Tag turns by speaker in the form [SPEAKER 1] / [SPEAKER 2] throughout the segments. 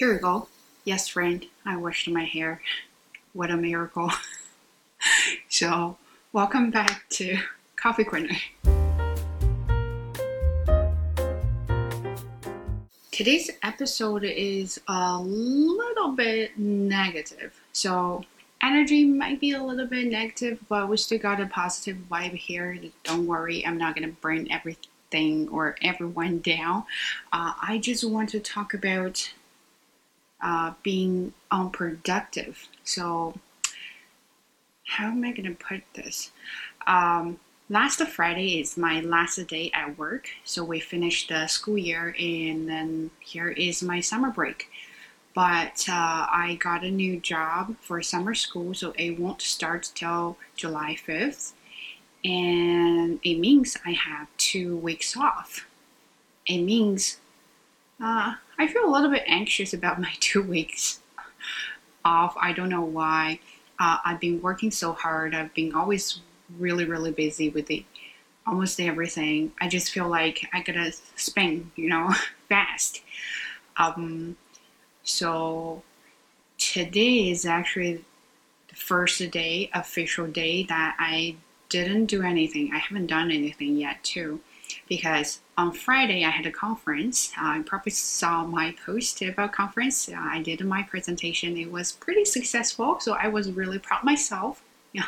[SPEAKER 1] Here we go. Yes, friend, I washed my hair. What a miracle. so, welcome back to Coffee Corner. Today's episode is a little bit negative. So, energy might be a little bit negative, but we still got a positive vibe here. Don't worry, I'm not going to burn everything or everyone down. Uh, I just want to talk about uh, being unproductive. So, how am I going to put this? Um, last Friday is my last day at work. So, we finished the school year, and then here is my summer break. But uh, I got a new job for summer school, so it won't start till July 5th. And it means I have two weeks off. It means uh, I feel a little bit anxious about my two weeks off. I don't know why. Uh, I've been working so hard. I've been always really, really busy with the almost everything. I just feel like I gotta spend, you know, fast. Um, so today is actually the first day, official day that I didn't do anything. I haven't done anything yet too, because on Friday I had a conference. Uh, probably saw my post about conference. Uh, I did my presentation. It was pretty successful, so I was really proud myself.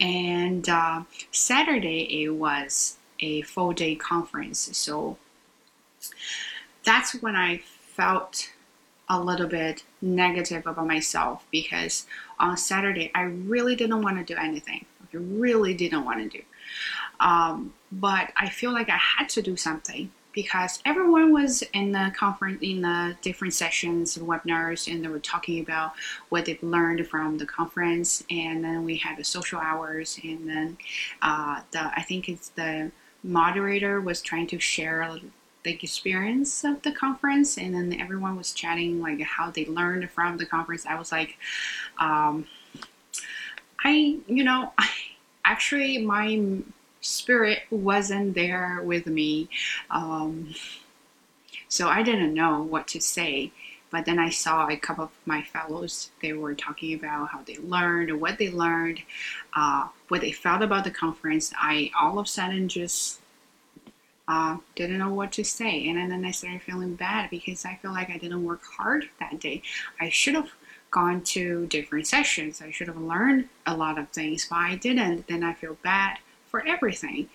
[SPEAKER 1] And uh, Saturday it was a full day conference, so that's when I felt a little bit negative about myself because on Saturday I really didn't want to do anything. I really didn't want to do. Um, but I feel like I had to do something because everyone was in the conference in the different sessions and webinars and they were talking about what they've learned from the conference. And then we had the social hours and then uh, the I think it's the moderator was trying to share the experience of the conference and then everyone was chatting like how they learned from the conference. I was like um, I you know I actually my spirit wasn't there with me. Um, so I didn't know what to say. But then I saw a couple of my fellows, they were talking about how they learned, what they learned, uh, what they felt about the conference. I all of a sudden just uh, didn't know what to say. And then I started feeling bad because I feel like I didn't work hard that day. I should have gone to different sessions. I should have learned a lot of things, but I didn't. Then I feel bad for everything.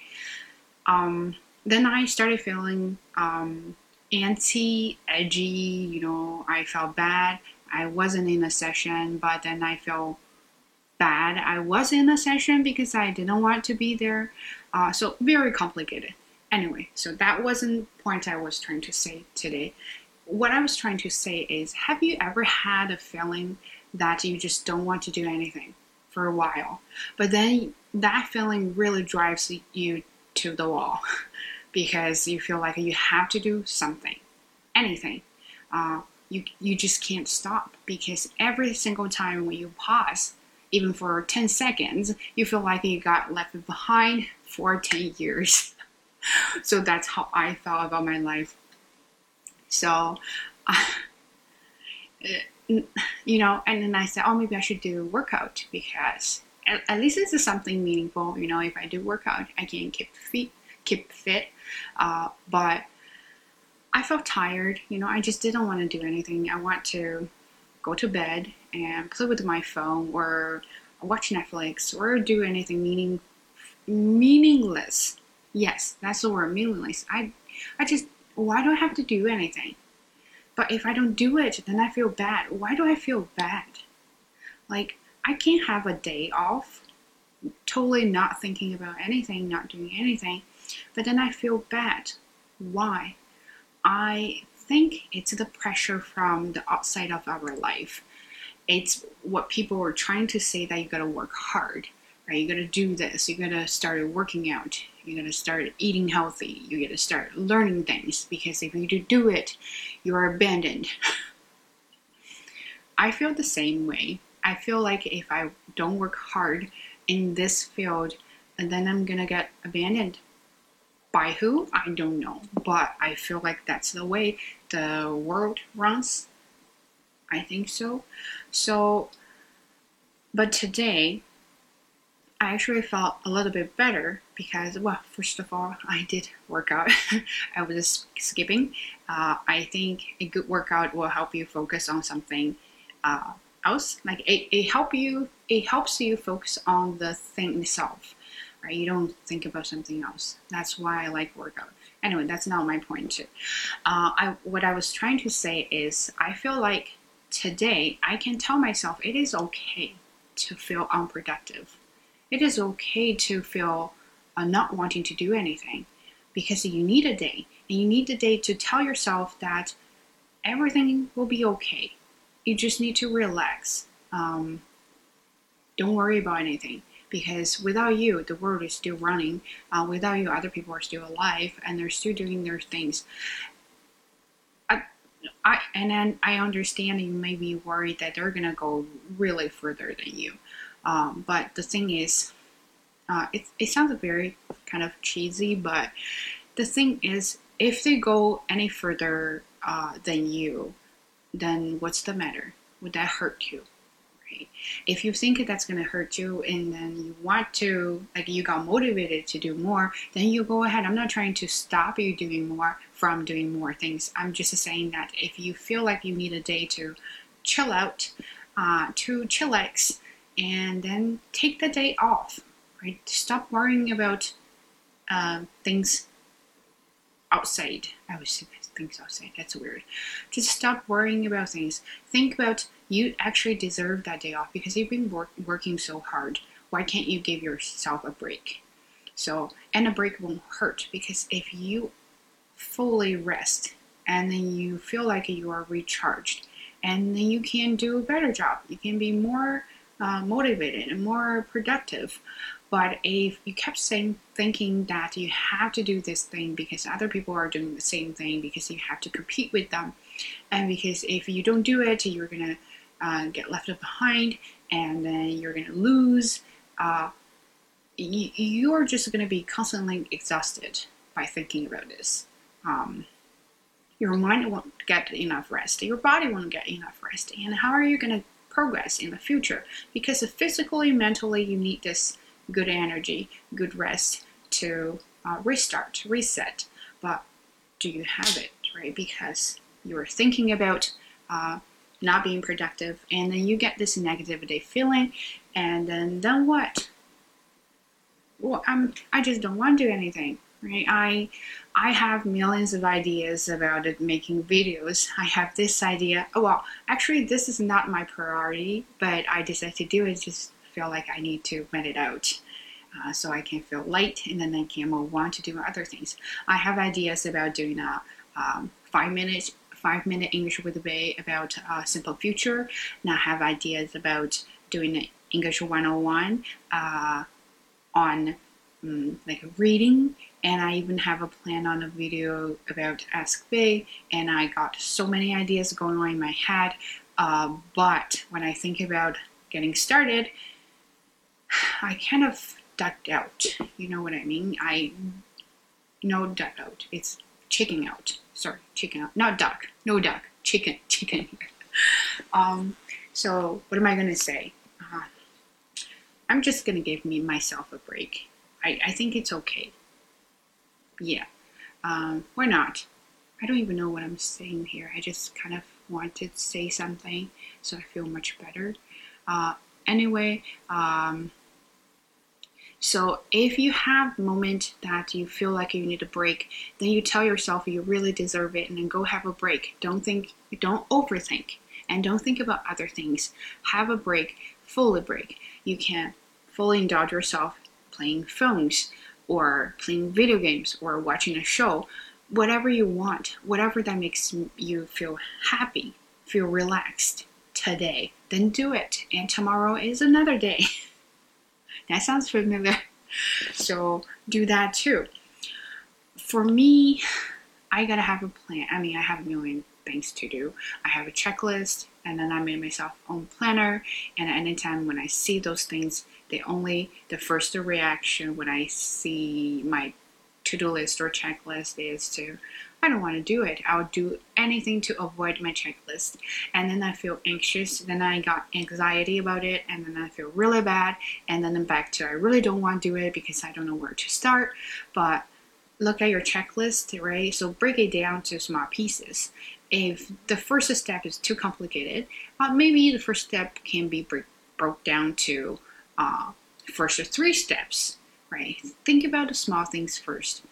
[SPEAKER 1] Um, then I started feeling um, antsy, edgy, you know, I felt bad. I wasn't in a session, but then I felt bad. I was in a session because I didn't want to be there. Uh, so very complicated. Anyway, so that wasn't point I was trying to say today. What I was trying to say is, have you ever had a feeling that you just don't want to do anything for a while, but then that feeling really drives you to the wall because you feel like you have to do something, anything. Uh, you, you just can't stop because every single time when you pause, even for 10 seconds, you feel like you got left behind for 10 years. so that's how I felt about my life. So, uh, you know, and then I said, oh, maybe I should do workout because at, at least this is something meaningful. You know, if I do workout, I can keep fit, keep fit. Uh, but I felt tired. You know, I just didn't want to do anything. I want to go to bed and play with my phone or watch Netflix or do anything meaning meaningless. Yes, that's the word meaningless. I I just why do I have to do anything? But if I don't do it, then I feel bad. Why do I feel bad? Like I can't have a day off, totally not thinking about anything, not doing anything, but then I feel bad. Why? I think it's the pressure from the outside of our life. It's what people are trying to say that you gotta work hard, right? You gotta do this, you gotta start working out, you gotta start eating healthy, you gotta start learning things because if you do it, you are abandoned. I feel the same way I feel like if I don't work hard in this field, then I'm gonna get abandoned. By who? I don't know. But I feel like that's the way the world runs. I think so. So, but today, I actually felt a little bit better because, well, first of all, I did work out. I was skipping. Uh, I think a good workout will help you focus on something uh, else. Like it, it help you. It helps you focus on the thing itself, right? You don't think about something else. That's why I like workout. Anyway, that's not my point. Too. Uh, I what I was trying to say is I feel like today I can tell myself it is okay to feel unproductive. It is okay to feel uh, not wanting to do anything because you need a day and you need a day to tell yourself that everything will be okay. You just need to relax. Um, don't worry about anything because without you, the world is still running. Uh, without you, other people are still alive and they're still doing their things. I and then I understand you may be worried that they're gonna go really further than you. Um, but the thing is, uh, it it sounds very kind of cheesy, but the thing is, if they go any further uh, than you, then what's the matter? Would that hurt you? If you think that's going to hurt you and then you want to, like you got motivated to do more, then you go ahead. I'm not trying to stop you doing more from doing more things. I'm just saying that if you feel like you need a day to chill out, uh, to chillax, and then take the day off, right? Stop worrying about uh, things outside. I was say things outside. That's weird. Just stop worrying about things. Think about you actually deserve that day off because you've been work, working so hard. Why can't you give yourself a break? So, and a break won't hurt because if you fully rest and then you feel like you are recharged, and then you can do a better job. You can be more uh, motivated and more productive. But if you kept saying, thinking that you have to do this thing because other people are doing the same thing, because you have to compete with them, and because if you don't do it, you're gonna uh, get left behind, and then you're gonna lose. Uh, you, you're just gonna be constantly exhausted by thinking about this. Um, your mind won't get enough rest. Your body won't get enough rest. And how are you gonna progress in the future? Because physically, mentally, you need this good energy, good rest to uh, restart, to reset. But do you have it, right? Because you're thinking about uh, not being productive, and then you get this negativity feeling, and then then what? Well, I'm I just don't want to do anything, right? I I have millions of ideas about it, making videos. I have this idea. Oh well, actually, this is not my priority, but I decided to do it. Just feel like I need to vent it out. Uh, so I can feel light and then I can move on to do other things. I have ideas about doing a um, five minute five minute English with Bay about uh, simple future. And I have ideas about doing English 101 uh, on um, like a reading and I even have a plan on a video about Ask Bay and I got so many ideas going on in my head uh, but when I think about getting started I kind of ducked out. You know what I mean? I no duck out. It's chicken out. Sorry, chicken out. Not duck. No duck. Chicken. Chicken. um. So what am I gonna say? Uh, I'm just gonna give me myself a break. I I think it's okay. Yeah. Um. Why not? I don't even know what I'm saying here. I just kind of wanted to say something so I feel much better. Uh. Anyway. Um so if you have a moment that you feel like you need a break, then you tell yourself you really deserve it and then go have a break. Don't think, don't overthink and don't think about other things. Have a break, fully break. You can fully indulge yourself playing phones or playing video games or watching a show, whatever you want, whatever that makes you feel happy, feel relaxed today, then do it. And tomorrow is another day. That sounds familiar. So do that too. For me, I gotta have a plan. I mean, I have a million things to do. I have a checklist, and then I made myself own planner. And anytime when I see those things, the only the first reaction when I see my to-do list or checklist is to I don't want to do it. I'll do anything to avoid my checklist. And then I feel anxious. Then I got anxiety about it. And then I feel really bad. And then I'm back to I really don't want to do it because I don't know where to start. But look at your checklist, right? So break it down to small pieces. If the first step is too complicated, uh, maybe the first step can be break, broke down to uh, first three steps, right? Think about the small things first.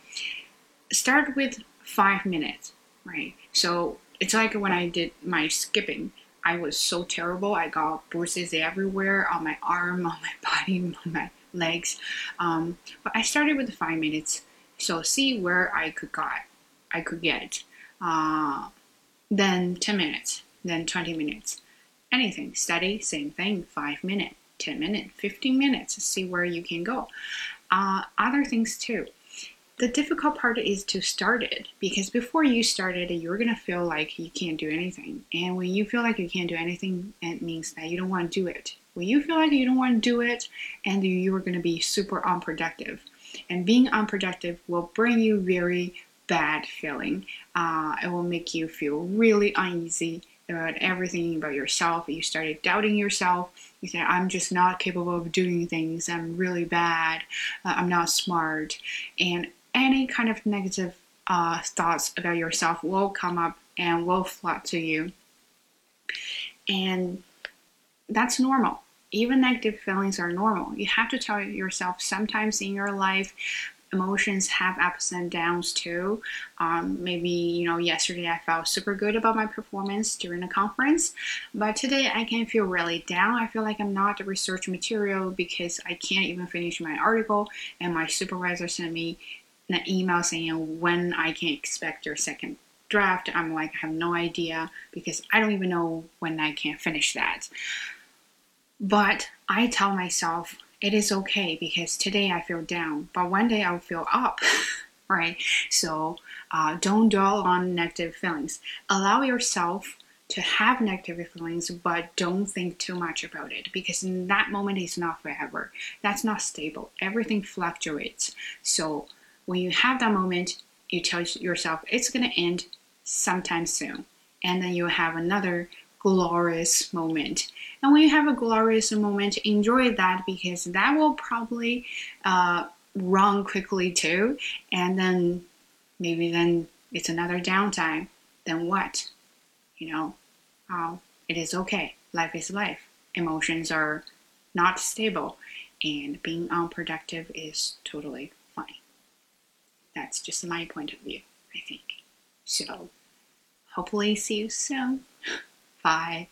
[SPEAKER 1] Start with five minutes, right? So it's like when I did my skipping. I was so terrible. I got bruises everywhere on my arm, on my body, on my legs. Um, but I started with five minutes so see where I could got, I could get. Uh, then 10 minutes, then 20 minutes. Anything, study, same thing, 5 minutes, 10 minutes, 15 minutes, to see where you can go. Uh, other things too. The difficult part is to start it because before you start it, you're gonna feel like you can't do anything. And when you feel like you can't do anything, it means that you don't want to do it. When you feel like you don't want to do it, and you are gonna be super unproductive and being unproductive will bring you very bad feeling. Uh, it will make you feel really uneasy about everything about yourself. You started doubting yourself. You said, I'm just not capable of doing things. I'm really bad. Uh, I'm not smart. And any kind of negative uh, thoughts about yourself will come up and will flood to you. And that's normal even negative feelings are normal. You have to tell yourself sometimes in your life, emotions have ups and downs too. Um, maybe, you know, yesterday I felt super good about my performance during a conference, but today I can feel really down. I feel like I'm not the research material because I can't even finish my article, and my supervisor sent me an email saying when I can expect your second draft. I'm like, I have no idea because I don't even know when I can finish that. But I tell myself it is okay because today I feel down, but one day I'll feel up, right? So uh, don't dwell on negative feelings. Allow yourself to have negative feelings, but don't think too much about it because in that moment is not forever. That's not stable. Everything fluctuates. So when you have that moment, you tell yourself it's going to end sometime soon. And then you have another glorious moment. And when you have a glorious moment, enjoy that because that will probably uh, run quickly too. And then maybe then it's another downtime. Then what? You know, uh, it is okay. Life is life. Emotions are not stable, and being unproductive is totally fine. That's just my point of view, I think. So, hopefully, see you soon. Bye.